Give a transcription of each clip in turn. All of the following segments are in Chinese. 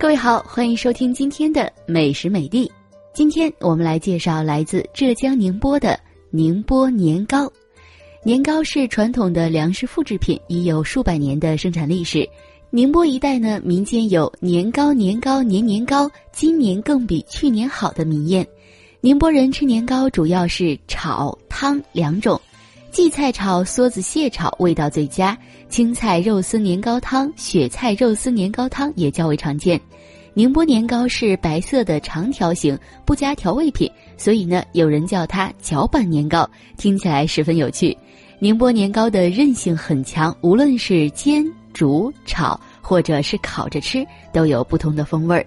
各位好，欢迎收听今天的美食美地。今天我们来介绍来自浙江宁波的宁波年糕。年糕是传统的粮食复制品，已有数百年的生产历史。宁波一带呢，民间有“年糕年糕年年糕，今年更比去年好”的民谚。宁波人吃年糕主要是炒、汤两种，荠菜炒、梭子蟹炒味道最佳。青菜肉丝年糕汤、雪菜肉丝年糕汤也较为常见。宁波年糕是白色的长条形，不加调味品，所以呢，有人叫它脚板年糕，听起来十分有趣。宁波年糕的韧性很强，无论是煎、煮、炒，或者是烤着吃，都有不同的风味儿。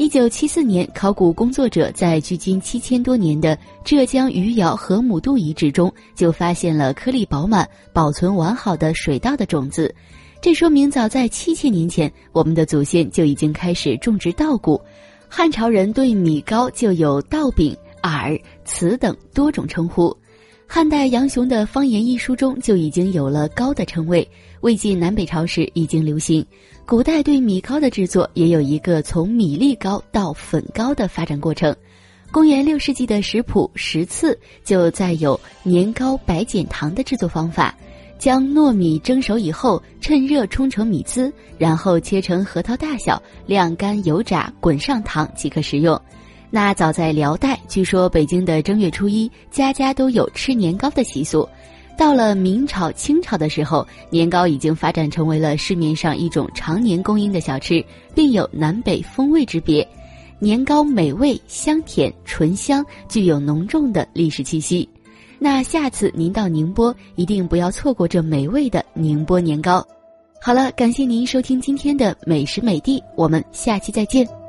一九七四年，考古工作者在距今七千多年的浙江余姚河姆渡遗址中，就发现了颗粒饱满、保存完好的水稻的种子。这说明早在七千年前，我们的祖先就已经开始种植稻谷。汉朝人对米糕就有稻饼、饵、糍等多种称呼。汉代杨雄的《方言》一书中就已经有了糕的称谓。魏晋南北朝时已经流行。古代对米糕的制作也有一个从米粒糕到粉糕的发展过程。公元六世纪的食谱《食次》就载有年糕白碱糖的制作方法：将糯米蒸熟以后，趁热冲成米糍，然后切成核桃大小，晾干油炸，滚上糖即可食用。那早在辽代，据说北京的正月初一，家家都有吃年糕的习俗。到了明朝、清朝的时候，年糕已经发展成为了市面上一种常年供应的小吃，并有南北风味之别。年糕美味、香甜、醇香，具有浓重的历史气息。那下次您到宁波，一定不要错过这美味的宁波年糕。好了，感谢您收听今天的美食美地，我们下期再见。